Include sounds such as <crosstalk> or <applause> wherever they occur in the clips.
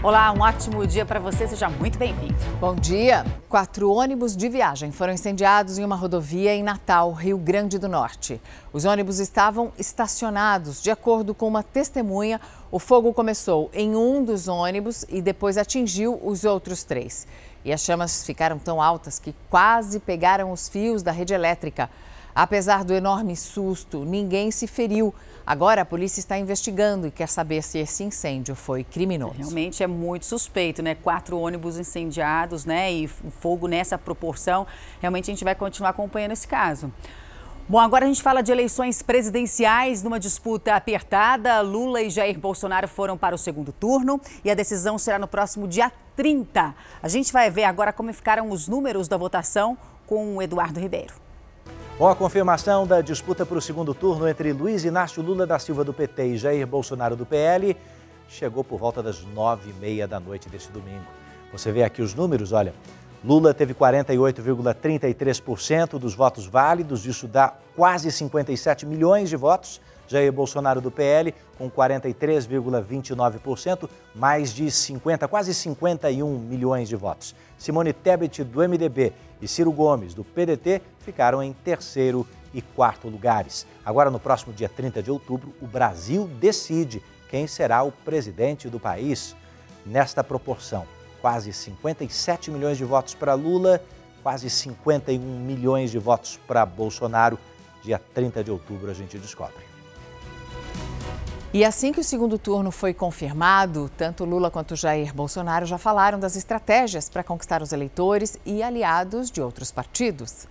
Olá, um ótimo dia para você, seja muito bem-vindo. Bom dia. Quatro ônibus de viagem foram incendiados em uma rodovia em Natal, Rio Grande do Norte. Os ônibus estavam estacionados. De acordo com uma testemunha, o fogo começou em um dos ônibus e depois atingiu os outros três. E as chamas ficaram tão altas que quase pegaram os fios da rede elétrica. Apesar do enorme susto, ninguém se feriu. Agora a polícia está investigando e quer saber se esse incêndio foi criminoso. Realmente é muito suspeito, né? Quatro ônibus incendiados, né? E fogo nessa proporção. Realmente a gente vai continuar acompanhando esse caso. Bom, agora a gente fala de eleições presidenciais numa disputa apertada. Lula e Jair Bolsonaro foram para o segundo turno e a decisão será no próximo dia 30. A gente vai ver agora como ficaram os números da votação com o Eduardo Ribeiro. Com a confirmação da disputa para o segundo turno entre Luiz Inácio Lula da Silva do PT e Jair Bolsonaro do PL, chegou por volta das nove e meia da noite deste domingo. Você vê aqui os números, olha. Lula teve 48,33% dos votos válidos, isso dá quase 57 milhões de votos. Jair Bolsonaro do PL com 43,29%, mais de 50, quase 51 milhões de votos. Simone Tebet do MDB e Ciro Gomes do PDT ficaram em terceiro e quarto lugares. Agora, no próximo dia 30 de outubro, o Brasil decide quem será o presidente do país. Nesta proporção, quase 57 milhões de votos para Lula, quase 51 milhões de votos para Bolsonaro. Dia 30 de outubro a gente descobre. E assim que o segundo turno foi confirmado, tanto Lula quanto Jair Bolsonaro já falaram das estratégias para conquistar os eleitores e aliados de outros partidos.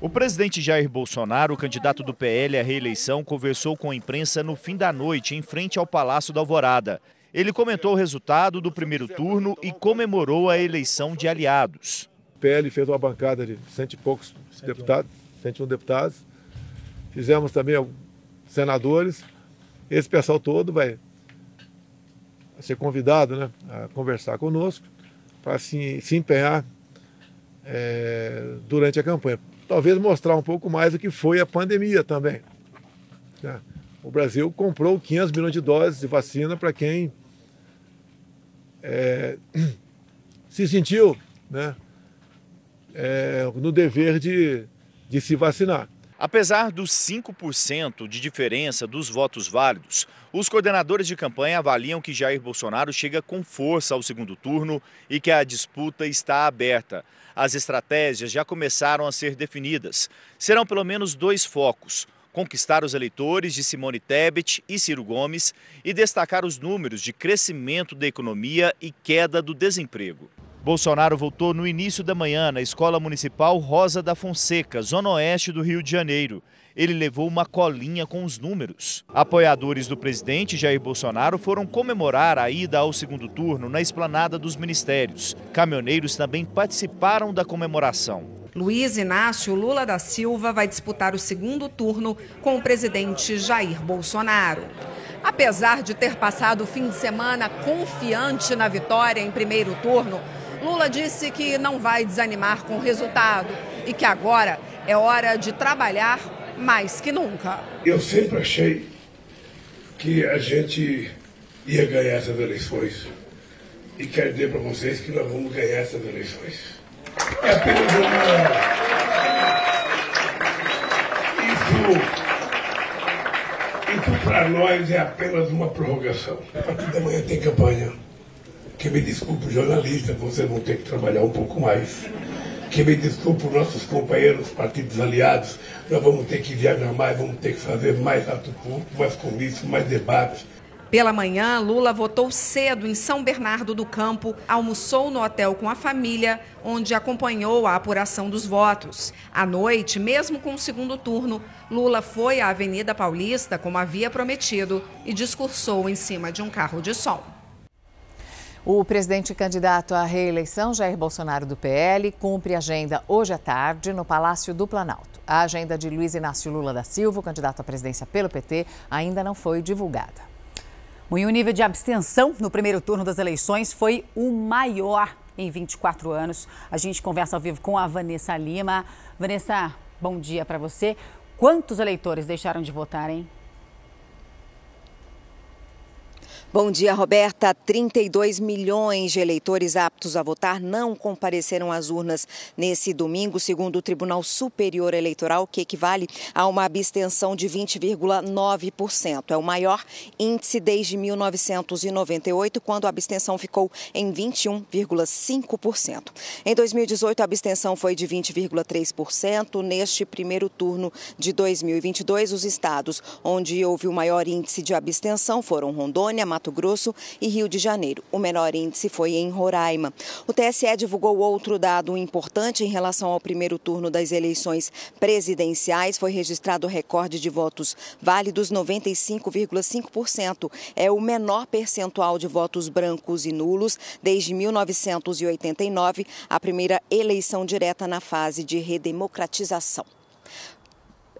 O presidente Jair Bolsonaro, candidato do PL à reeleição, conversou com a imprensa no fim da noite, em frente ao Palácio da Alvorada. Ele comentou o resultado do primeiro turno e comemorou a eleição de aliados. O PL fez uma bancada de cento e poucos deputados, 101 deputados. Fizemos também senadores. Esse pessoal todo vai ser convidado né, a conversar conosco para se, se empenhar é, durante a campanha. Talvez mostrar um pouco mais o que foi a pandemia também. Né? O Brasil comprou 500 milhões de doses de vacina para quem é, se sentiu né, é, no dever de, de se vacinar. Apesar dos 5% de diferença dos votos válidos, os coordenadores de campanha avaliam que Jair Bolsonaro chega com força ao segundo turno e que a disputa está aberta. As estratégias já começaram a ser definidas. Serão pelo menos dois focos: conquistar os eleitores de Simone Tebet e Ciro Gomes e destacar os números de crescimento da economia e queda do desemprego. Bolsonaro voltou no início da manhã na Escola Municipal Rosa da Fonseca, zona oeste do Rio de Janeiro. Ele levou uma colinha com os números. Apoiadores do presidente Jair Bolsonaro foram comemorar a ida ao segundo turno na esplanada dos ministérios. Caminhoneiros também participaram da comemoração. Luiz Inácio Lula da Silva vai disputar o segundo turno com o presidente Jair Bolsonaro. Apesar de ter passado o fim de semana confiante na vitória em primeiro turno, Lula disse que não vai desanimar com o resultado e que agora é hora de trabalhar mais que nunca. Eu sempre achei que a gente ia ganhar essas eleições. E quero dizer para vocês que nós vamos ganhar essas eleições. É apenas uma. Isso. Isso para nós é apenas uma prorrogação. A partir da manhã tem campanha. Que me desculpe, jornalista, vocês vão ter que trabalhar um pouco mais. Que me desculpe, nossos companheiros partidos aliados, nós vamos ter que viajar mais, vamos ter que fazer mais ato público, mais comícios, mais debates. Pela manhã, Lula votou cedo em São Bernardo do Campo, almoçou no hotel com a família, onde acompanhou a apuração dos votos. À noite, mesmo com o segundo turno, Lula foi à Avenida Paulista, como havia prometido, e discursou em cima de um carro de som. O presidente candidato à reeleição, Jair Bolsonaro do PL, cumpre agenda hoje à tarde no Palácio do Planalto. A agenda de Luiz Inácio Lula da Silva, candidato à presidência pelo PT, ainda não foi divulgada. E o nível de abstenção no primeiro turno das eleições foi o maior em 24 anos. A gente conversa ao vivo com a Vanessa Lima. Vanessa, bom dia para você. Quantos eleitores deixaram de votar, hein? Bom dia, Roberta. 32 milhões de eleitores aptos a votar não compareceram às urnas nesse domingo, segundo o Tribunal Superior Eleitoral, que equivale a uma abstenção de 20,9%. É o maior índice desde 1998, quando a abstenção ficou em 21,5%. Em 2018, a abstenção foi de 20,3%. Neste primeiro turno de 2022, os estados onde houve o maior índice de abstenção foram Rondônia, Mato Grosso e Rio de Janeiro. O menor índice foi em Roraima. O TSE divulgou outro dado importante em relação ao primeiro turno das eleições presidenciais. Foi registrado o recorde de votos válidos, 95,5%. É o menor percentual de votos brancos e nulos desde 1989, a primeira eleição direta na fase de redemocratização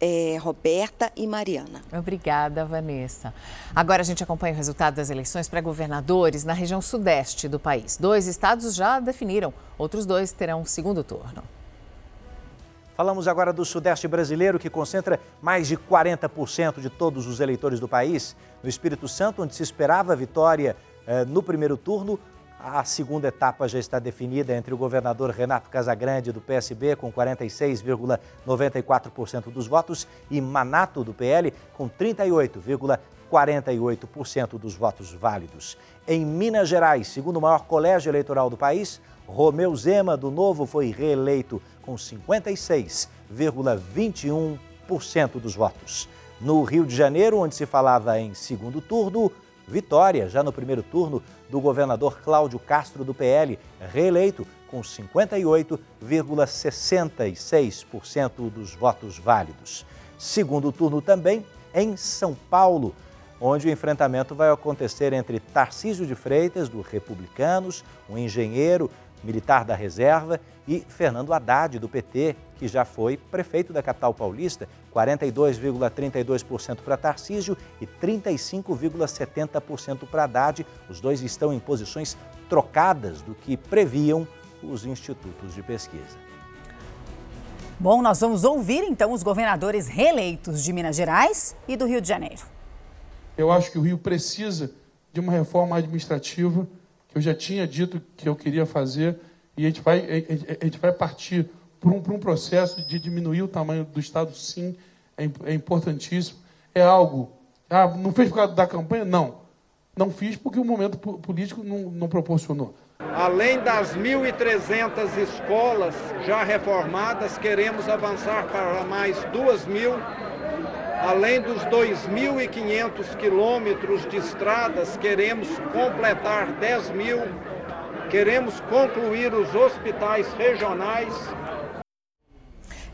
é, Roberta e Mariana. Obrigada, Vanessa. Agora a gente acompanha o resultado das eleições para governadores na região sudeste do país. Dois estados já definiram, outros dois terão um segundo turno. Falamos agora do Sudeste brasileiro, que concentra mais de 40% de todos os eleitores do país. No Espírito Santo, onde se esperava a vitória eh, no primeiro turno, a segunda etapa já está definida entre o governador Renato Casagrande, do PSB, com 46,94% dos votos, e Manato, do PL, com 38,48% dos votos válidos. Em Minas Gerais, segundo o maior colégio eleitoral do país, Romeu Zema, do Novo, foi reeleito com 56,21% dos votos. No Rio de Janeiro, onde se falava em segundo turno, vitória já no primeiro turno do governador Cláudio Castro do PL, reeleito com 58,66% dos votos válidos. Segundo turno também em São Paulo, onde o enfrentamento vai acontecer entre Tarcísio de Freitas, do Republicanos, um engenheiro militar da reserva, e Fernando Haddad, do PT, que já foi prefeito da capital paulista, 42,32% para Tarcísio e 35,70% para Haddad. Os dois estão em posições trocadas do que previam os institutos de pesquisa. Bom, nós vamos ouvir então os governadores reeleitos de Minas Gerais e do Rio de Janeiro. Eu acho que o Rio precisa de uma reforma administrativa que eu já tinha dito que eu queria fazer e a gente vai, a gente vai partir por um, um processo de diminuir o tamanho do Estado, sim, é, é importantíssimo. É algo. Ah, não fez por causa da campanha? Não. Não fiz porque o momento político não, não proporcionou. Além das 1.300 escolas já reformadas, queremos avançar para mais 2 mil. Além dos 2.500 quilômetros de estradas, queremos completar 10 mil Queremos concluir os hospitais regionais.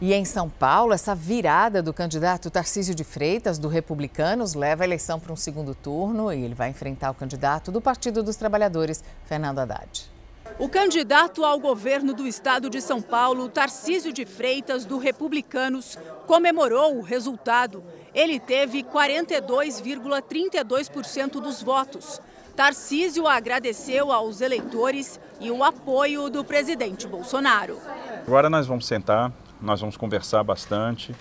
E em São Paulo, essa virada do candidato Tarcísio de Freitas, do Republicanos, leva a eleição para um segundo turno e ele vai enfrentar o candidato do Partido dos Trabalhadores, Fernando Haddad. O candidato ao governo do estado de São Paulo, Tarcísio de Freitas, do Republicanos, comemorou o resultado. Ele teve 42,32% dos votos. Tarcísio agradeceu aos eleitores e o apoio do presidente Bolsonaro. Agora nós vamos sentar, nós vamos conversar bastante.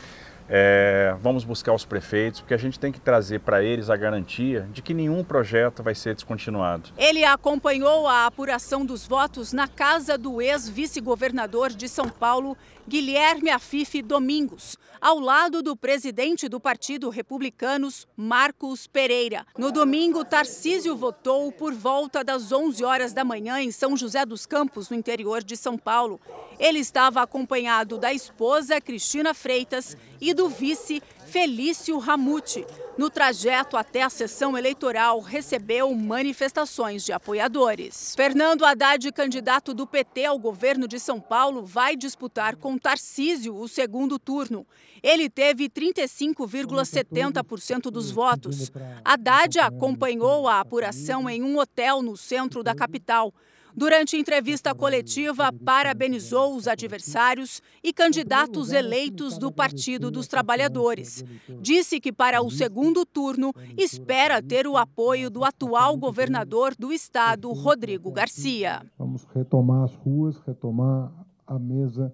É, vamos buscar os prefeitos, porque a gente tem que trazer para eles a garantia de que nenhum projeto vai ser descontinuado. Ele acompanhou a apuração dos votos na casa do ex-vice-governador de São Paulo, Guilherme Afife Domingos, ao lado do presidente do Partido Republicanos, Marcos Pereira. No domingo, Tarcísio votou por volta das 11 horas da manhã em São José dos Campos, no interior de São Paulo. Ele estava acompanhado da esposa Cristina Freitas e do vice Felício Ramute. No trajeto até a sessão eleitoral, recebeu manifestações de apoiadores. Fernando Haddad, candidato do PT ao governo de São Paulo, vai disputar com Tarcísio o segundo turno. Ele teve 35,70% dos votos. Haddad acompanhou a apuração em um hotel no centro da capital. Durante entrevista coletiva, parabenizou os adversários e candidatos eleitos do Partido dos Trabalhadores. Disse que para o segundo turno espera ter o apoio do atual governador do estado, Rodrigo Garcia. Vamos retomar as ruas, retomar a mesa,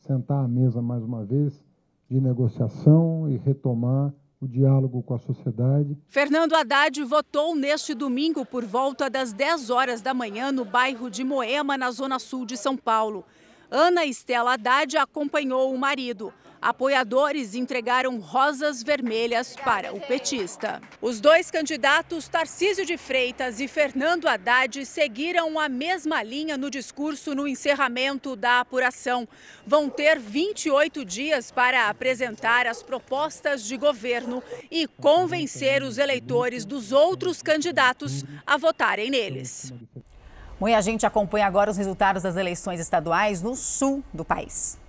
sentar à mesa mais uma vez de negociação e retomar o diálogo com a sociedade. Fernando Haddad votou neste domingo por volta das 10 horas da manhã no bairro de Moema, na zona sul de São Paulo. Ana Estela Haddad acompanhou o marido. Apoiadores entregaram rosas vermelhas para o petista. Os dois candidatos, Tarcísio de Freitas e Fernando Haddad, seguiram a mesma linha no discurso no encerramento da apuração. Vão ter 28 dias para apresentar as propostas de governo e convencer os eleitores dos outros candidatos a votarem neles. Bom, e a gente acompanha agora os resultados das eleições estaduais no sul do país.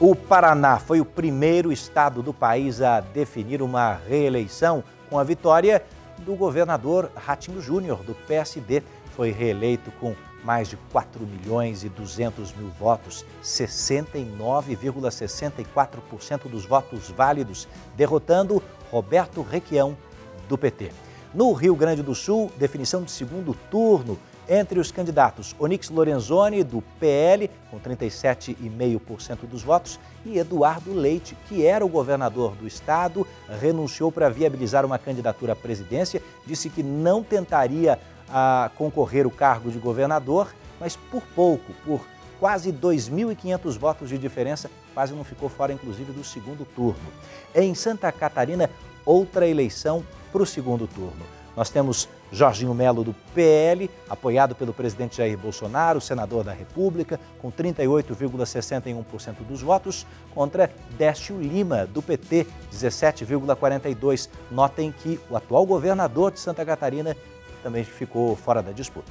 O Paraná foi o primeiro estado do país a definir uma reeleição com a vitória do governador Ratinho Júnior, do PSD. Foi reeleito com mais de 4 milhões e 200 mil votos, 69,64% dos votos válidos, derrotando Roberto Requião, do PT. No Rio Grande do Sul, definição de segundo turno entre os candidatos, Onix Lorenzoni, do PL, com 37,5% dos votos, e Eduardo Leite, que era o governador do estado, renunciou para viabilizar uma candidatura à presidência, disse que não tentaria a, ah, concorrer o cargo de governador, mas por pouco, por quase 2.500 votos de diferença, quase não ficou fora, inclusive, do segundo turno. Em Santa Catarina, outra eleição para o segundo turno. Nós temos Jorginho Melo, do PL, apoiado pelo presidente Jair Bolsonaro, senador da República, com 38,61% dos votos, contra Décio Lima, do PT, 17,42%. Notem que o atual governador de Santa Catarina também ficou fora da disputa.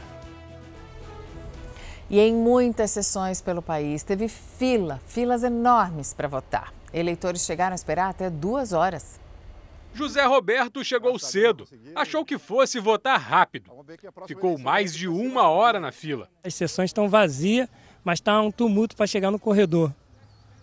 E em muitas sessões pelo país teve fila, filas enormes para votar. Eleitores chegaram a esperar até duas horas. José Roberto chegou cedo, achou que fosse votar rápido. Ficou mais de uma hora na fila. As sessões estão vazias, mas está um tumulto para chegar no corredor.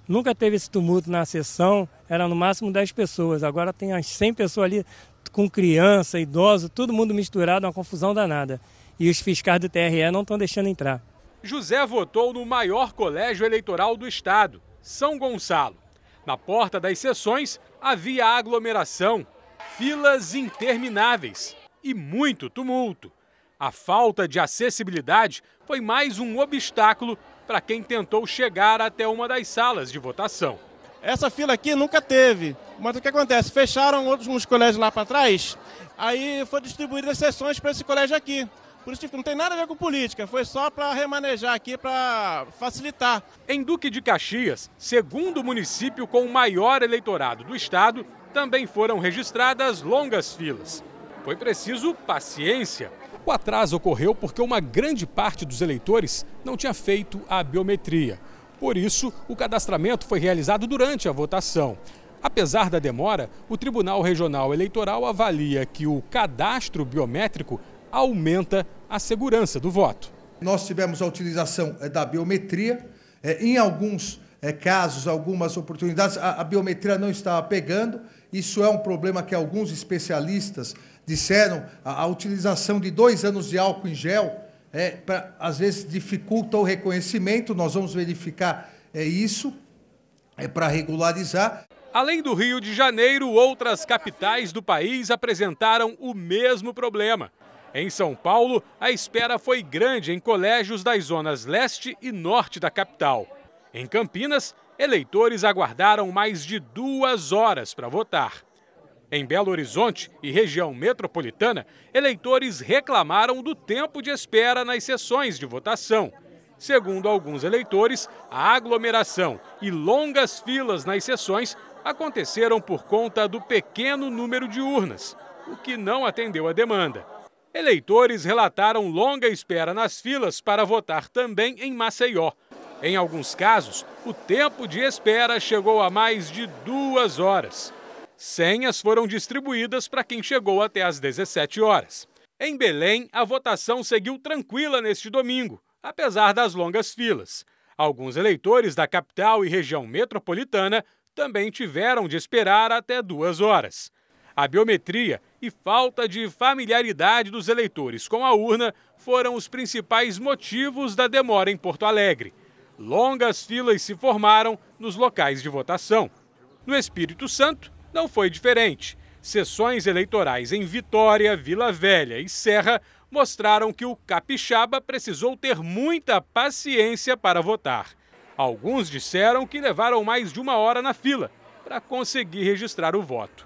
Nunca teve esse tumulto na sessão, era no máximo 10 pessoas. Agora tem as 100 pessoas ali, com criança, idoso, todo mundo misturado, uma confusão danada. E os fiscais do TRE não estão deixando entrar. José votou no maior colégio eleitoral do estado, São Gonçalo. Na porta das sessões havia aglomeração, filas intermináveis e muito tumulto. A falta de acessibilidade foi mais um obstáculo para quem tentou chegar até uma das salas de votação. Essa fila aqui nunca teve, mas o que acontece? Fecharam outros colégios lá para trás, aí foi distribuídas as sessões para esse colégio aqui. Por isso não tem nada a ver com política, foi só para remanejar aqui, para facilitar. Em Duque de Caxias, segundo município com o maior eleitorado do estado, também foram registradas longas filas. Foi preciso paciência. O atraso ocorreu porque uma grande parte dos eleitores não tinha feito a biometria. Por isso, o cadastramento foi realizado durante a votação. Apesar da demora, o Tribunal Regional Eleitoral avalia que o cadastro biométrico aumenta a segurança do voto. Nós tivemos a utilização eh, da biometria. Eh, em alguns eh, casos, algumas oportunidades, a biometria não estava pegando. Isso é um problema que alguns especialistas disseram. A utilização de dois anos de álcool em gel, é, pra, às vezes, dificulta o reconhecimento. Nós vamos verificar é, isso é, para regularizar. Além do Rio de Janeiro, outras capitais do país apresentaram o mesmo problema. Em São Paulo, a espera foi grande em colégios das zonas leste e norte da capital. Em Campinas, eleitores aguardaram mais de duas horas para votar. Em Belo Horizonte e região metropolitana, eleitores reclamaram do tempo de espera nas sessões de votação. Segundo alguns eleitores, a aglomeração e longas filas nas sessões aconteceram por conta do pequeno número de urnas, o que não atendeu a demanda. Eleitores relataram longa espera nas filas para votar também em Maceió. Em alguns casos, o tempo de espera chegou a mais de duas horas. Senhas foram distribuídas para quem chegou até às 17 horas. Em Belém, a votação seguiu tranquila neste domingo, apesar das longas filas. Alguns eleitores da capital e região metropolitana também tiveram de esperar até duas horas. A biometria e falta de familiaridade dos eleitores com a urna foram os principais motivos da demora em Porto Alegre. Longas filas se formaram nos locais de votação. No Espírito Santo, não foi diferente. Sessões eleitorais em Vitória, Vila Velha e Serra mostraram que o capixaba precisou ter muita paciência para votar. Alguns disseram que levaram mais de uma hora na fila para conseguir registrar o voto.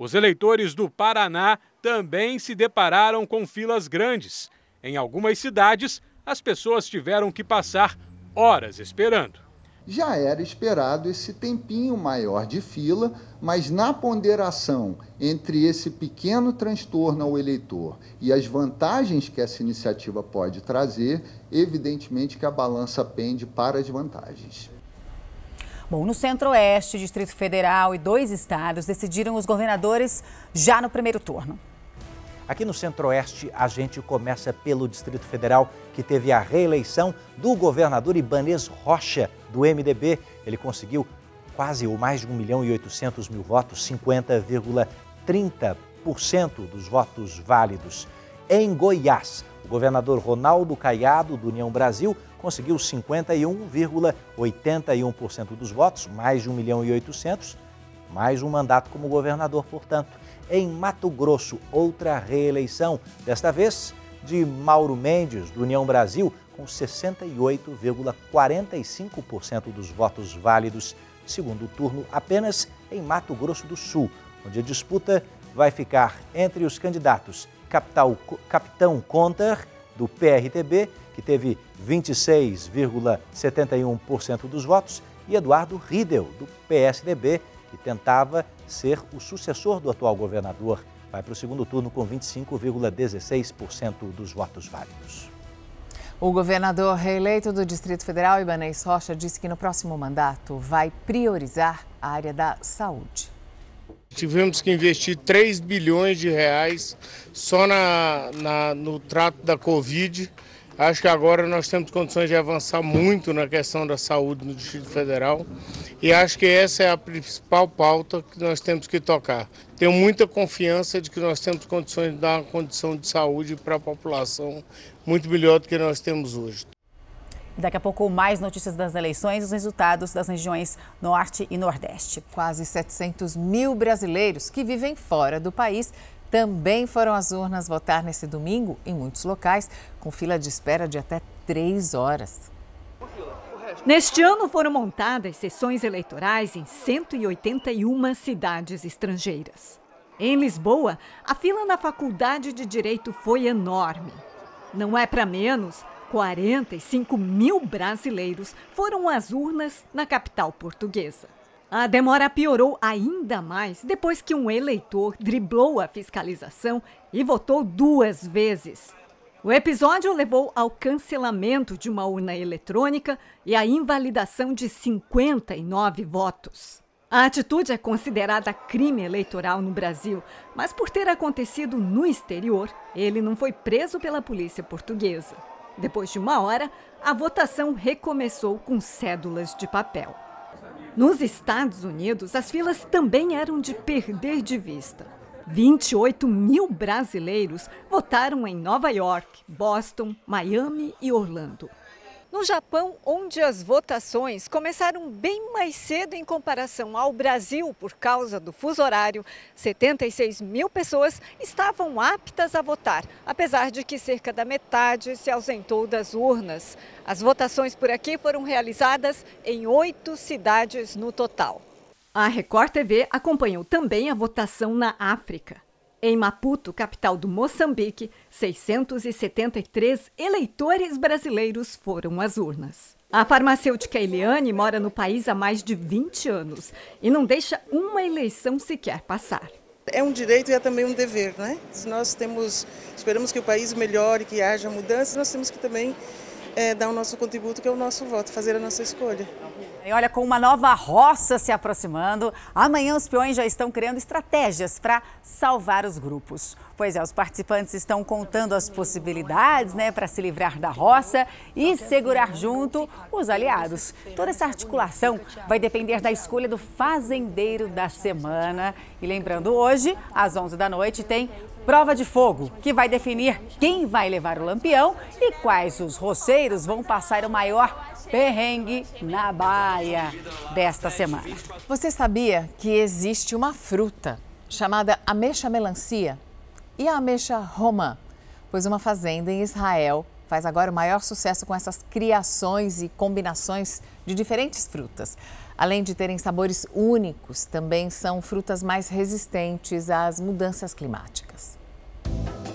Os eleitores do Paraná também se depararam com filas grandes. Em algumas cidades, as pessoas tiveram que passar horas esperando. Já era esperado esse tempinho maior de fila, mas na ponderação entre esse pequeno transtorno ao eleitor e as vantagens que essa iniciativa pode trazer, evidentemente que a balança pende para as vantagens. Bom, no Centro-Oeste, Distrito Federal e dois estados decidiram os governadores já no primeiro turno. Aqui no Centro-Oeste, a gente começa pelo Distrito Federal, que teve a reeleição do governador Ibanez Rocha, do MDB. Ele conseguiu quase ou mais de 1 milhão e 800 mil votos, 50,30% dos votos válidos. Em Goiás, governador Ronaldo Caiado, do União Brasil, conseguiu 51,81% dos votos, mais de 1 milhão e 800, mais um mandato como governador, portanto em Mato Grosso, outra reeleição, desta vez de Mauro Mendes, do União Brasil, com 68,45% dos votos válidos. Segundo turno apenas em Mato Grosso do Sul, onde a disputa vai ficar entre os candidatos Capital, Capitão Conter, do PRTB, que teve 26,71% dos votos, e Eduardo Riedel, do PSDB, que tentava ser o sucessor do atual governador. Vai para o segundo turno com 25,16% dos votos válidos. O governador reeleito do Distrito Federal, Ibanez Rocha, disse que no próximo mandato vai priorizar a área da saúde. Tivemos que investir 3 bilhões de reais só na, na, no trato da Covid. Acho que agora nós temos condições de avançar muito na questão da saúde no Distrito Federal e acho que essa é a principal pauta que nós temos que tocar. Tenho muita confiança de que nós temos condições de dar uma condição de saúde para a população muito melhor do que nós temos hoje. Daqui a pouco, mais notícias das eleições, os resultados das regiões Norte e Nordeste. Quase 700 mil brasileiros que vivem fora do país também foram às urnas votar nesse domingo, em muitos locais, com fila de espera de até três horas. Neste ano foram montadas sessões eleitorais em 181 cidades estrangeiras. Em Lisboa, a fila na Faculdade de Direito foi enorme. Não é para menos, 45 mil brasileiros foram às urnas na capital portuguesa. A demora piorou ainda mais depois que um eleitor driblou a fiscalização e votou duas vezes. O episódio levou ao cancelamento de uma urna eletrônica e à invalidação de 59 votos. A atitude é considerada crime eleitoral no Brasil, mas por ter acontecido no exterior, ele não foi preso pela polícia portuguesa. Depois de uma hora, a votação recomeçou com cédulas de papel. Nos Estados Unidos, as filas também eram de perder de vista. 28 mil brasileiros votaram em Nova York, Boston, Miami e Orlando. No Japão, onde as votações começaram bem mais cedo em comparação ao Brasil por causa do fuso horário, 76 mil pessoas estavam aptas a votar, apesar de que cerca da metade se ausentou das urnas. As votações por aqui foram realizadas em oito cidades no total. A Record TV acompanhou também a votação na África. Em Maputo, capital do Moçambique, 673 eleitores brasileiros foram às urnas. A farmacêutica Eliane mora no país há mais de 20 anos e não deixa uma eleição sequer passar. É um direito e é também um dever, né? Se nós temos, esperamos que o país melhore, que haja mudanças, nós temos que também é, dar o nosso contributo, que é o nosso voto, fazer a nossa escolha. E olha, com uma nova roça se aproximando, amanhã os peões já estão criando estratégias para salvar os grupos. Pois é, os participantes estão contando as possibilidades né, para se livrar da roça e segurar junto os aliados. Toda essa articulação vai depender da escolha do fazendeiro da semana. E lembrando, hoje, às 11 da noite, tem Prova de fogo, que vai definir quem vai levar o lampião e quais os roceiros vão passar o maior perrengue na baia desta semana. Você sabia que existe uma fruta chamada ameixa melancia e a ameixa romã? Pois uma fazenda em Israel faz agora o maior sucesso com essas criações e combinações de diferentes frutas. Além de terem sabores únicos, também são frutas mais resistentes às mudanças climáticas.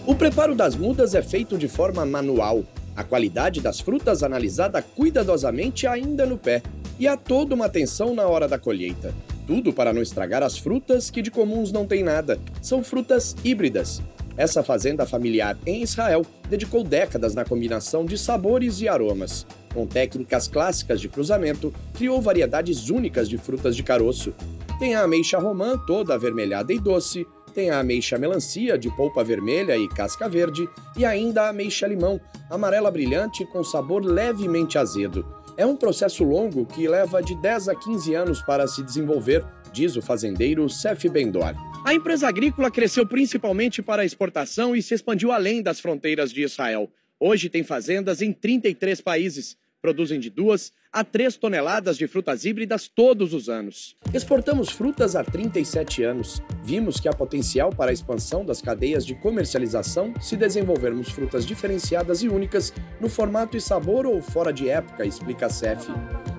O preparo das mudas é feito de forma manual. A qualidade das frutas analisada cuidadosamente ainda no pé. E há toda uma atenção na hora da colheita. Tudo para não estragar as frutas que de comuns não tem nada. São frutas híbridas. Essa fazenda familiar em Israel dedicou décadas na combinação de sabores e aromas. Com técnicas clássicas de cruzamento, criou variedades únicas de frutas de caroço. Tem a ameixa romã, toda avermelhada e doce, tem a ameixa melancia, de polpa vermelha e casca verde, e ainda a ameixa limão, amarela brilhante com sabor levemente azedo. É um processo longo que leva de 10 a 15 anos para se desenvolver, diz o fazendeiro Cef Bendor. A empresa agrícola cresceu principalmente para exportação e se expandiu além das fronteiras de Israel. Hoje tem fazendas em 33 países, produzem de duas a 3 toneladas de frutas híbridas todos os anos. Exportamos frutas há 37 anos. Vimos que há potencial para a expansão das cadeias de comercialização se desenvolvermos frutas diferenciadas e únicas no formato e sabor ou fora de época, explica a CEF.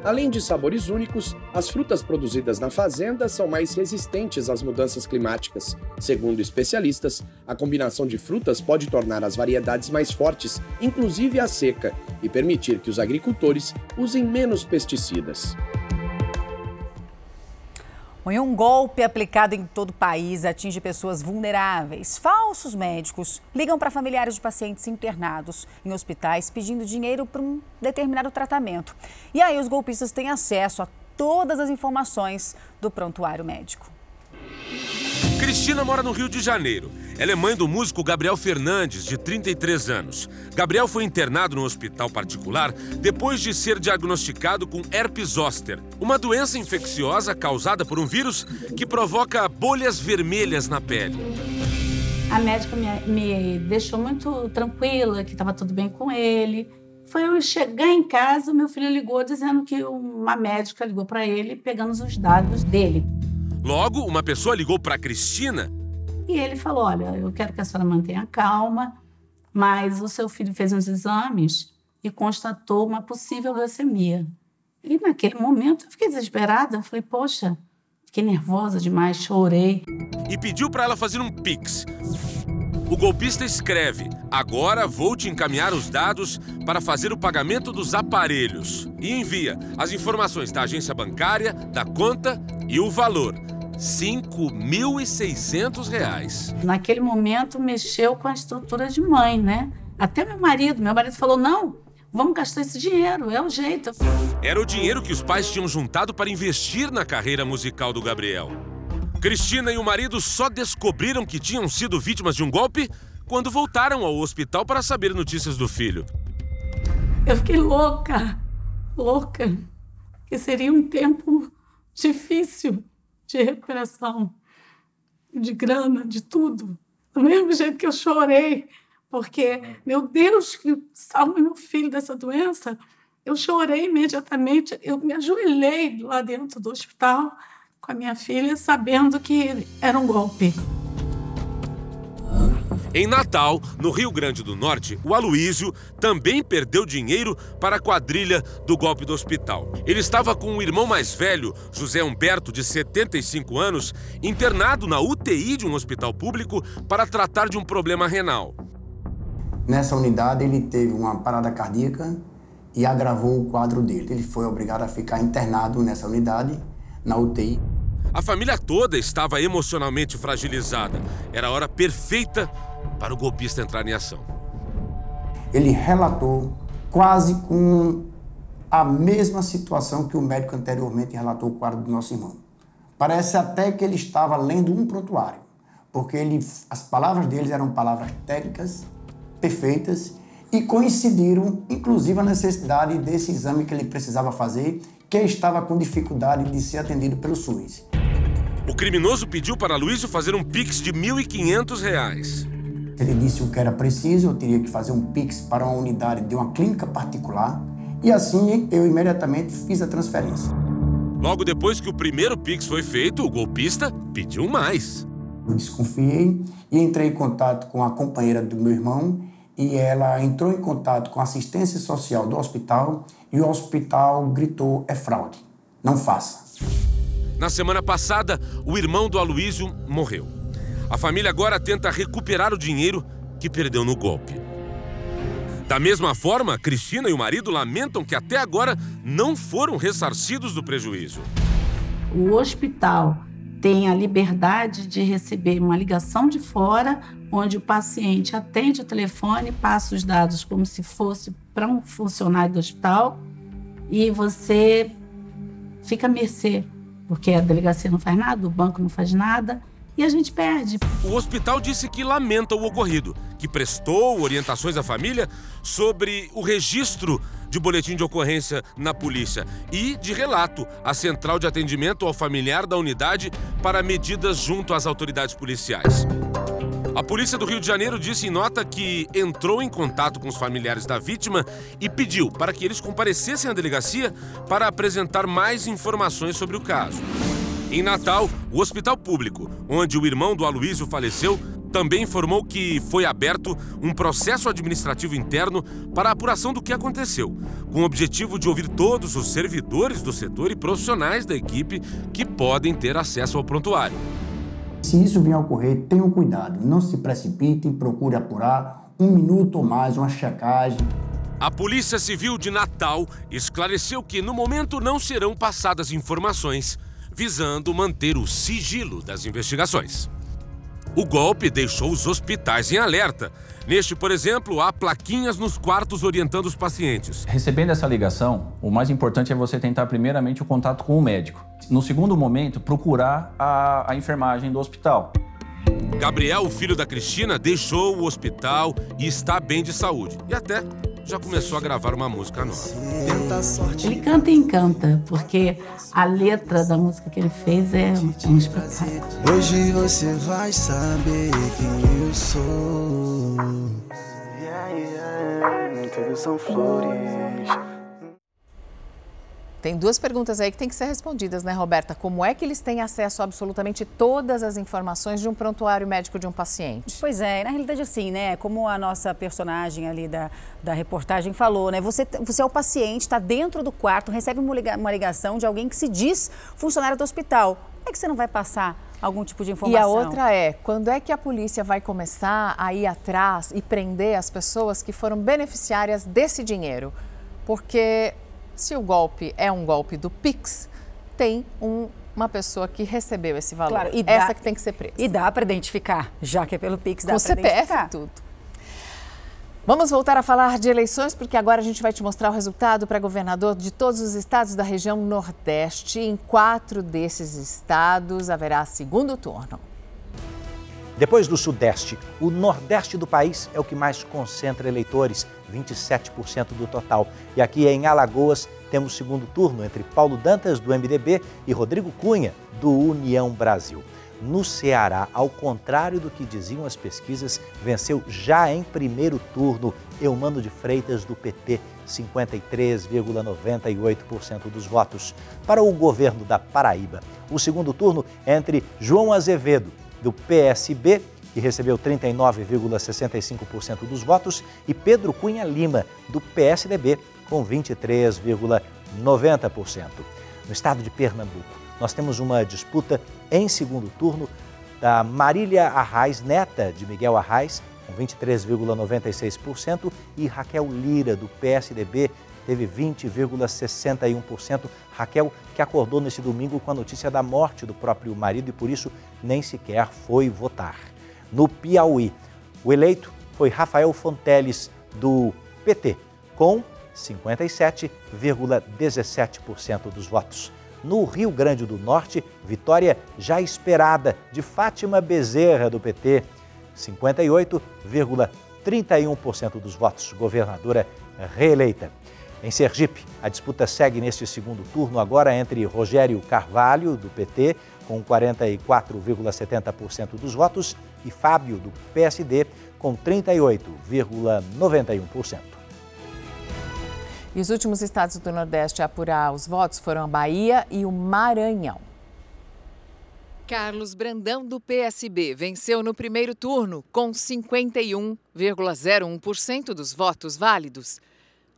Além de sabores únicos, as frutas produzidas na fazenda são mais resistentes às mudanças climáticas. Segundo especialistas, a combinação de frutas pode tornar as variedades mais fortes, inclusive a seca, e permitir que os agricultores usem menos pesticidas. Um golpe aplicado em todo o país atinge pessoas vulneráveis. Falsos médicos ligam para familiares de pacientes internados em hospitais pedindo dinheiro para um determinado tratamento. E aí os golpistas têm acesso a todas as informações do prontuário médico. Cristina mora no Rio de Janeiro. Ela é mãe do músico Gabriel Fernandes, de 33 anos. Gabriel foi internado no hospital particular depois de ser diagnosticado com herpes zoster, uma doença infecciosa causada por um vírus que provoca bolhas vermelhas na pele. A médica me, me deixou muito tranquila, que estava tudo bem com ele. Foi eu chegar em casa, meu filho ligou dizendo que uma médica ligou para ele pegando os dados dele. Logo, uma pessoa ligou para Cristina. E ele falou: Olha, eu quero que a senhora mantenha calma, mas o seu filho fez uns exames e constatou uma possível leucemia. E naquele momento eu fiquei desesperada. Eu falei: Poxa, fiquei nervosa demais, chorei. E pediu para ela fazer um pix. O golpista escreve: Agora vou te encaminhar os dados para fazer o pagamento dos aparelhos. E envia as informações da agência bancária, da conta e o valor. R$ 5.600. Naquele momento mexeu com a estrutura de mãe, né? Até meu marido, meu marido falou: não, vamos gastar esse dinheiro, é o jeito. Era o dinheiro que os pais tinham juntado para investir na carreira musical do Gabriel. Cristina e o marido só descobriram que tinham sido vítimas de um golpe quando voltaram ao hospital para saber notícias do filho. Eu fiquei louca, louca, que seria um tempo difícil de recuperação, de grana, de tudo. Do mesmo jeito que eu chorei, porque, meu Deus, que salve meu filho dessa doença, eu chorei imediatamente, eu me ajoelhei lá dentro do hospital com a minha filha, sabendo que era um golpe. Em Natal, no Rio Grande do Norte, o Aloísio também perdeu dinheiro para a quadrilha do golpe do hospital. Ele estava com o irmão mais velho, José Humberto, de 75 anos, internado na UTI de um hospital público para tratar de um problema renal. Nessa unidade, ele teve uma parada cardíaca e agravou o quadro dele. Ele foi obrigado a ficar internado nessa unidade, na UTI. A família toda estava emocionalmente fragilizada. Era a hora perfeita para o golpista entrar em ação. Ele relatou quase com a mesma situação que o médico anteriormente relatou o quadro do nosso irmão. Parece até que ele estava lendo um prontuário, porque ele, as palavras dele eram palavras técnicas, perfeitas e coincidiram, inclusive, a necessidade desse exame que ele precisava fazer, que estava com dificuldade de ser atendido pelo SUS. O criminoso pediu para Luísio fazer um pix de R$ 1.500. Ele disse o que era preciso, eu teria que fazer um Pix para uma unidade de uma clínica particular e assim eu imediatamente fiz a transferência. Logo depois que o primeiro Pix foi feito, o golpista pediu mais. Eu desconfiei e entrei em contato com a companheira do meu irmão e ela entrou em contato com a assistência social do hospital e o hospital gritou: é fraude, não faça. Na semana passada, o irmão do Aloísio morreu. A família agora tenta recuperar o dinheiro que perdeu no golpe. Da mesma forma, Cristina e o marido lamentam que até agora não foram ressarcidos do prejuízo. O hospital tem a liberdade de receber uma ligação de fora, onde o paciente atende o telefone, passa os dados como se fosse para um funcionário do hospital e você fica a mercê, porque a delegacia não faz nada, o banco não faz nada e a gente perde. O hospital disse que lamenta o ocorrido, que prestou orientações à família sobre o registro de boletim de ocorrência na polícia e de relato à central de atendimento ao familiar da unidade para medidas junto às autoridades policiais. A polícia do Rio de Janeiro disse em nota que entrou em contato com os familiares da vítima e pediu para que eles comparecessem à delegacia para apresentar mais informações sobre o caso. Em Natal, o hospital público, onde o irmão do Aloísio faleceu, também informou que foi aberto um processo administrativo interno para a apuração do que aconteceu, com o objetivo de ouvir todos os servidores do setor e profissionais da equipe que podem ter acesso ao prontuário. Se isso vier a ocorrer, tenham cuidado, não se precipitem, procure apurar um minuto ou mais, uma checagem. A Polícia Civil de Natal esclareceu que no momento não serão passadas informações visando manter o sigilo das investigações. O golpe deixou os hospitais em alerta. Neste, por exemplo, há plaquinhas nos quartos orientando os pacientes. Recebendo essa ligação, o mais importante é você tentar primeiramente o contato com o médico. No segundo momento, procurar a, a enfermagem do hospital. Gabriel, o filho da Cristina, deixou o hospital e está bem de saúde. E até já começou a gravar uma música nova. Ele canta e encanta, porque a letra da música que ele fez é um espetáculo. Hoje você vai saber quem eu sou. Yeah, yeah. Tudo são flores. Tem duas perguntas aí que têm que ser respondidas, né, Roberta? Como é que eles têm acesso a absolutamente todas as informações de um prontuário médico de um paciente? Pois é, na realidade assim, né, como a nossa personagem ali da, da reportagem falou, né, você, você é o paciente, está dentro do quarto, recebe uma ligação de alguém que se diz funcionário do hospital. Como é que você não vai passar algum tipo de informação. E a outra é, quando é que a polícia vai começar a ir atrás e prender as pessoas que foram beneficiárias desse dinheiro? Porque se o golpe é um golpe do Pix, tem um, uma pessoa que recebeu esse valor. Claro, e Essa que tem que ser presa. E dá para identificar, já que é pelo Pix, dá para identificar. tudo. Vamos voltar a falar de eleições, porque agora a gente vai te mostrar o resultado para governador de todos os estados da região Nordeste. Em quatro desses estados haverá segundo turno. Depois do Sudeste, o Nordeste do país é o que mais concentra eleitores, 27% do total. E aqui em Alagoas temos segundo turno entre Paulo Dantas, do MDB, e Rodrigo Cunha, do União Brasil. No Ceará, ao contrário do que diziam as pesquisas, venceu já em primeiro turno Eumano de Freitas, do PT, 53,98% dos votos. Para o governo da Paraíba, o segundo turno entre João Azevedo, do PSB, que recebeu 39,65% dos votos, e Pedro Cunha Lima, do PSDB, com 23,90%. No estado de Pernambuco, nós temos uma disputa em segundo turno da Marília Arraes, neta de Miguel Arraes, com 23,96%, e Raquel Lira, do PSDB, teve 20,61%. Raquel, que acordou nesse domingo com a notícia da morte do próprio marido e por isso nem sequer foi votar. No Piauí, o eleito foi Rafael Fonteles, do PT, com 57,17% dos votos. No Rio Grande do Norte, vitória já esperada de Fátima Bezerra, do PT, 58,31% dos votos, governadora reeleita. Em Sergipe, a disputa segue neste segundo turno agora entre Rogério Carvalho, do PT, com 44,70% dos votos, e Fábio, do PSD, com 38,91%. E os últimos estados do Nordeste a apurar os votos foram a Bahia e o Maranhão. Carlos Brandão, do PSB, venceu no primeiro turno com 51,01% dos votos válidos.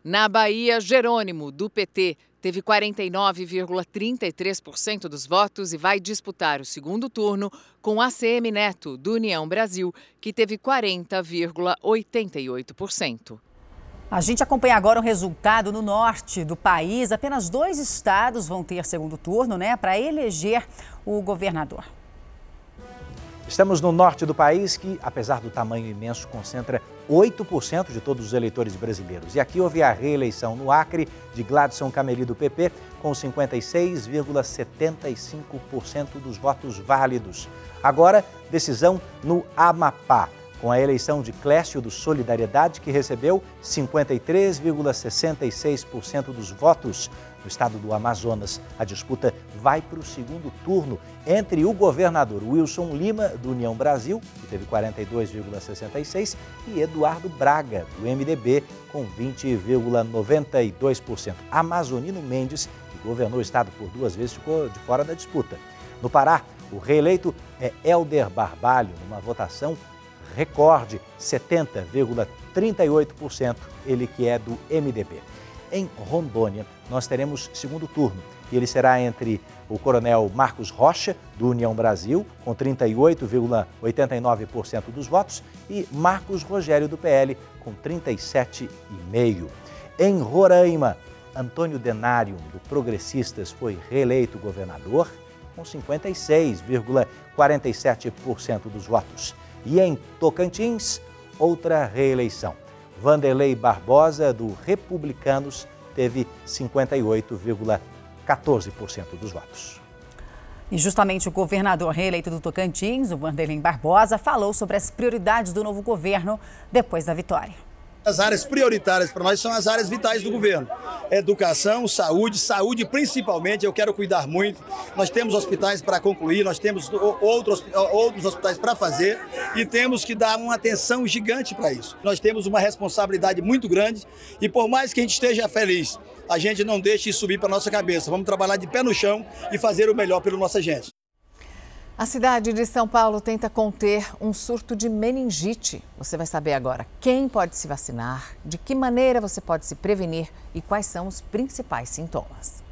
Na Bahia, Jerônimo, do PT, teve 49,33% dos votos e vai disputar o segundo turno com ACM Neto, do União Brasil, que teve 40,88%. A gente acompanha agora o resultado no norte do país. Apenas dois estados vão ter segundo turno, né, para eleger o governador. Estamos no norte do país, que, apesar do tamanho imenso, concentra 8% de todos os eleitores brasileiros. E aqui houve a reeleição no Acre de Gladson Cameli do PP, com 56,75% dos votos válidos. Agora, decisão no Amapá com a eleição de Clécio do Solidariedade, que recebeu 53,66% dos votos. No estado do Amazonas, a disputa vai para o segundo turno entre o governador Wilson Lima, do União Brasil, que teve 42,66%, e Eduardo Braga, do MDB, com 20,92%. Amazonino Mendes, que governou o estado por duas vezes, ficou de fora da disputa. No Pará, o reeleito é Helder Barbalho, numa votação recorde, 70,38%, ele que é do MDB. Em Rondônia, nós teremos segundo turno e ele será entre o coronel Marcos Rocha, do União Brasil, com 38,89% dos votos, e Marcos Rogério, do PL, com 37,5%. Em Roraima, Antônio Denário, do Progressistas, foi reeleito governador, com 56,47% dos votos. E em Tocantins, outra reeleição. Vanderlei Barbosa, do Republicanos, teve 58,14% dos votos. E justamente o governador reeleito do Tocantins, o Vanderlei Barbosa, falou sobre as prioridades do novo governo depois da vitória. As áreas prioritárias para nós são as áreas vitais do governo: educação, saúde, saúde principalmente. Eu quero cuidar muito. Nós temos hospitais para concluir, nós temos outros, outros hospitais para fazer e temos que dar uma atenção gigante para isso. Nós temos uma responsabilidade muito grande e, por mais que a gente esteja feliz, a gente não deixe isso subir para nossa cabeça. Vamos trabalhar de pé no chão e fazer o melhor pela nossa gente. A cidade de São Paulo tenta conter um surto de meningite. Você vai saber agora quem pode se vacinar, de que maneira você pode se prevenir e quais são os principais sintomas.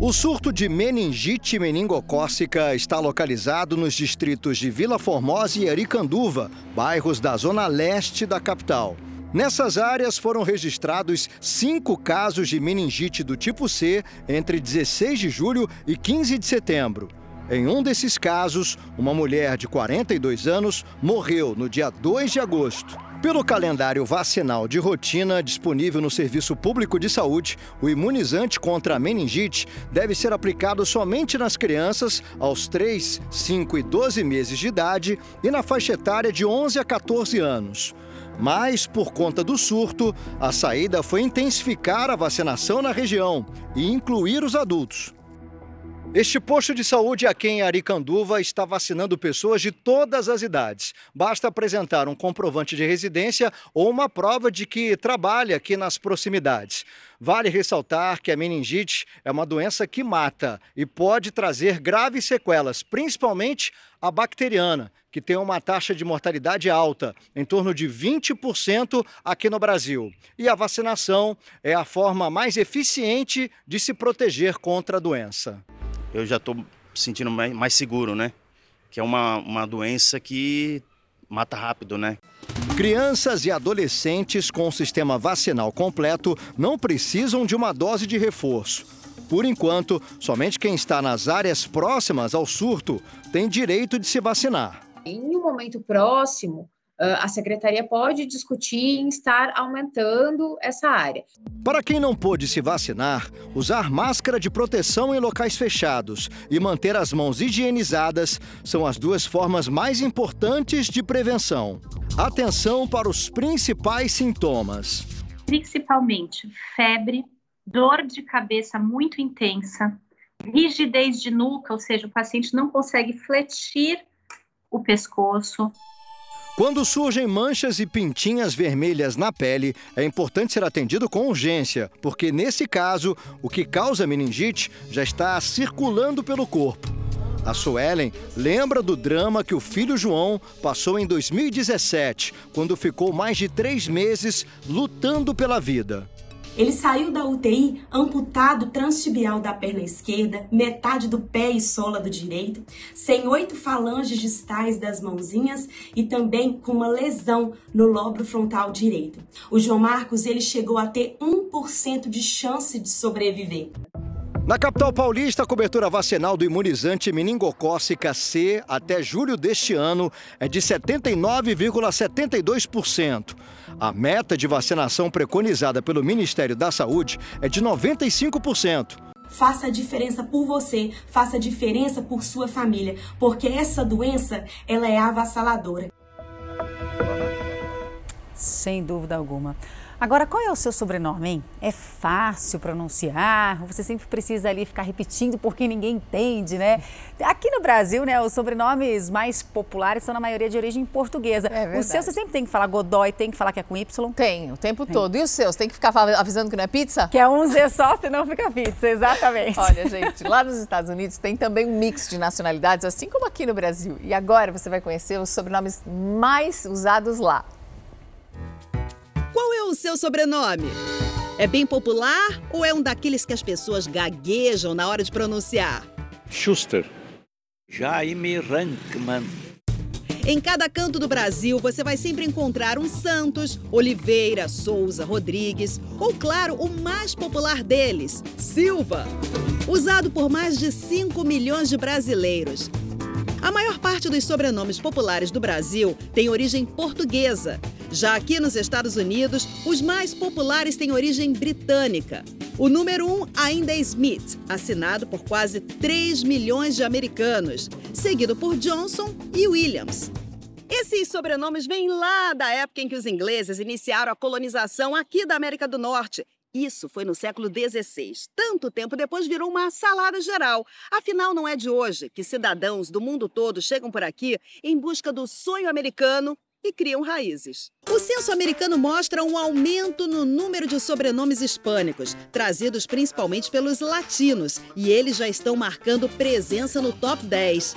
O surto de meningite meningocócica está localizado nos distritos de Vila Formosa e Aricanduva, bairros da zona leste da capital. Nessas áreas foram registrados cinco casos de meningite do tipo C entre 16 de julho e 15 de setembro. Em um desses casos, uma mulher de 42 anos morreu no dia 2 de agosto. Pelo calendário vacinal de rotina disponível no Serviço Público de Saúde, o imunizante contra a meningite deve ser aplicado somente nas crianças aos 3, 5 e 12 meses de idade e na faixa etária de 11 a 14 anos. Mas, por conta do surto, a saída foi intensificar a vacinação na região e incluir os adultos. Este posto de saúde aqui em Aricanduva está vacinando pessoas de todas as idades. Basta apresentar um comprovante de residência ou uma prova de que trabalha aqui nas proximidades. Vale ressaltar que a meningite é uma doença que mata e pode trazer graves sequelas, principalmente a bacteriana, que tem uma taxa de mortalidade alta, em torno de 20% aqui no Brasil. E a vacinação é a forma mais eficiente de se proteger contra a doença eu já estou sentindo mais, mais seguro, né? Que é uma, uma doença que mata rápido, né? Crianças e adolescentes com o sistema vacinal completo não precisam de uma dose de reforço. Por enquanto, somente quem está nas áreas próximas ao surto tem direito de se vacinar. Em um momento próximo, a secretaria pode discutir em estar aumentando essa área. Para quem não pôde se vacinar, usar máscara de proteção em locais fechados e manter as mãos higienizadas são as duas formas mais importantes de prevenção. Atenção para os principais sintomas: principalmente febre, dor de cabeça muito intensa, rigidez de nuca, ou seja, o paciente não consegue fletir o pescoço. Quando surgem manchas e pintinhas vermelhas na pele, é importante ser atendido com urgência, porque nesse caso, o que causa meningite já está circulando pelo corpo. A Suelen lembra do drama que o filho João passou em 2017, quando ficou mais de três meses lutando pela vida. Ele saiu da UTI amputado transtibial da perna esquerda, metade do pé e sola do direito, sem oito falanges distais das mãozinhas e também com uma lesão no lóbulo frontal direito. O João Marcos ele chegou a ter 1% de chance de sobreviver. Na capital paulista, a cobertura vacinal do imunizante meningocócica C até julho deste ano é de 79,72%. A meta de vacinação preconizada pelo Ministério da Saúde é de 95%. Faça a diferença por você, faça a diferença por sua família, porque essa doença, ela é avassaladora. Sem dúvida alguma. Agora, qual é o seu sobrenome, hein? É fácil pronunciar? Você sempre precisa ali ficar repetindo porque ninguém entende, né? Aqui no Brasil, né, os sobrenomes mais populares são na maioria de origem portuguesa. É o seu você sempre tem que falar Godoy, tem que falar que é com Y? Tem, o tempo tem. todo. E os seus? Tem que ficar avisando que não é pizza? Que é um Z só, <laughs> senão fica pizza, exatamente. Olha, gente, lá nos Estados Unidos tem também um mix de nacionalidades, assim como aqui no Brasil. E agora você vai conhecer os sobrenomes mais usados lá. Seu sobrenome? É bem popular ou é um daqueles que as pessoas gaguejam na hora de pronunciar? Schuster. Jaime Rankman. Em cada canto do Brasil, você vai sempre encontrar um Santos, Oliveira, Souza, Rodrigues ou, claro, o mais popular deles, Silva. Usado por mais de 5 milhões de brasileiros. A maior parte dos sobrenomes populares do Brasil tem origem portuguesa. Já aqui nos Estados Unidos, os mais populares têm origem britânica. O número um ainda é Smith, assinado por quase 3 milhões de americanos, seguido por Johnson e Williams. Esses sobrenomes vêm lá da época em que os ingleses iniciaram a colonização aqui da América do Norte isso foi no século XVI. Tanto tempo depois virou uma salada geral. Afinal, não é de hoje que cidadãos do mundo todo chegam por aqui em busca do sonho americano e criam raízes. O censo americano mostra um aumento no número de sobrenomes hispânicos, trazidos principalmente pelos latinos, e eles já estão marcando presença no top 10.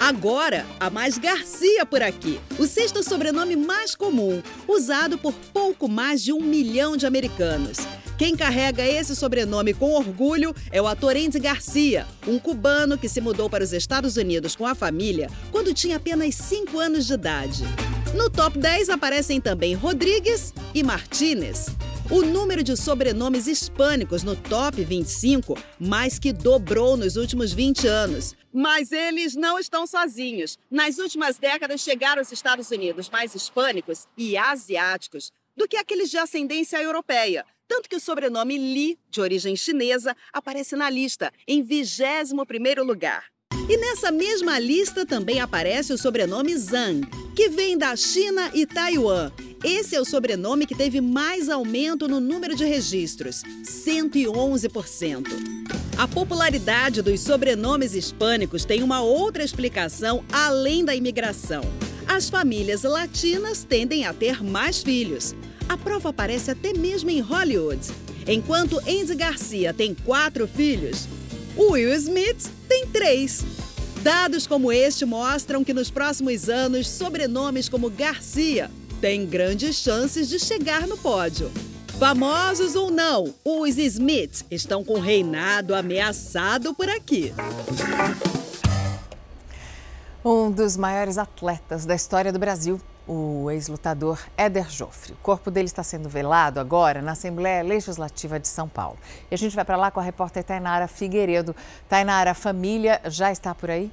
Agora, há mais Garcia por aqui, o sexto sobrenome mais comum, usado por pouco mais de um milhão de americanos. Quem carrega esse sobrenome com orgulho é o ator Andy Garcia, um cubano que se mudou para os Estados Unidos com a família quando tinha apenas 5 anos de idade. No top 10 aparecem também Rodrigues e Martinez. O número de sobrenomes hispânicos no top 25 mais que dobrou nos últimos 20 anos. Mas eles não estão sozinhos. Nas últimas décadas chegaram aos Estados Unidos mais hispânicos e asiáticos do que aqueles de ascendência europeia. Tanto que o sobrenome Li, de origem chinesa, aparece na lista, em 21º lugar. E nessa mesma lista também aparece o sobrenome Zhang, que vem da China e Taiwan. Esse é o sobrenome que teve mais aumento no número de registros, 111%. A popularidade dos sobrenomes hispânicos tem uma outra explicação além da imigração. As famílias latinas tendem a ter mais filhos. A prova aparece até mesmo em Hollywood. Enquanto Andy Garcia tem quatro filhos, Will Smith tem três. Dados como este mostram que nos próximos anos, sobrenomes como Garcia têm grandes chances de chegar no pódio. Famosos ou não, os Smith estão com o reinado ameaçado por aqui. Um dos maiores atletas da história do Brasil o ex-lutador Éder Joffre. O corpo dele está sendo velado agora na Assembleia Legislativa de São Paulo. E a gente vai para lá com a repórter Tainara Figueiredo. Tainara, a família já está por aí?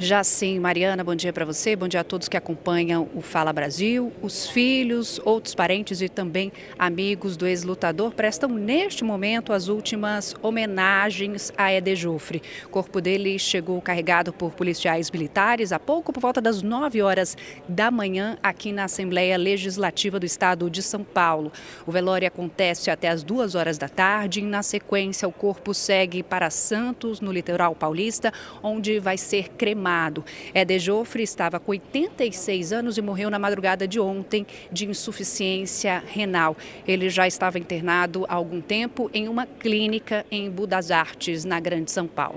Já sim, Mariana, bom dia para você, bom dia a todos que acompanham o Fala Brasil. Os filhos, outros parentes e também amigos do ex-lutador prestam neste momento as últimas homenagens a Ede Joffre. O corpo dele chegou carregado por policiais militares há pouco, por volta das 9 horas da manhã, aqui na Assembleia Legislativa do Estado de São Paulo. O velório acontece até as 2 horas da tarde e, na sequência, o corpo segue para Santos, no litoral paulista, onde vai ser cremado queimado. Eder Joffre estava com 86 anos e morreu na madrugada de ontem de insuficiência renal. Ele já estava internado há algum tempo em uma clínica em Budas Artes, na Grande São Paulo.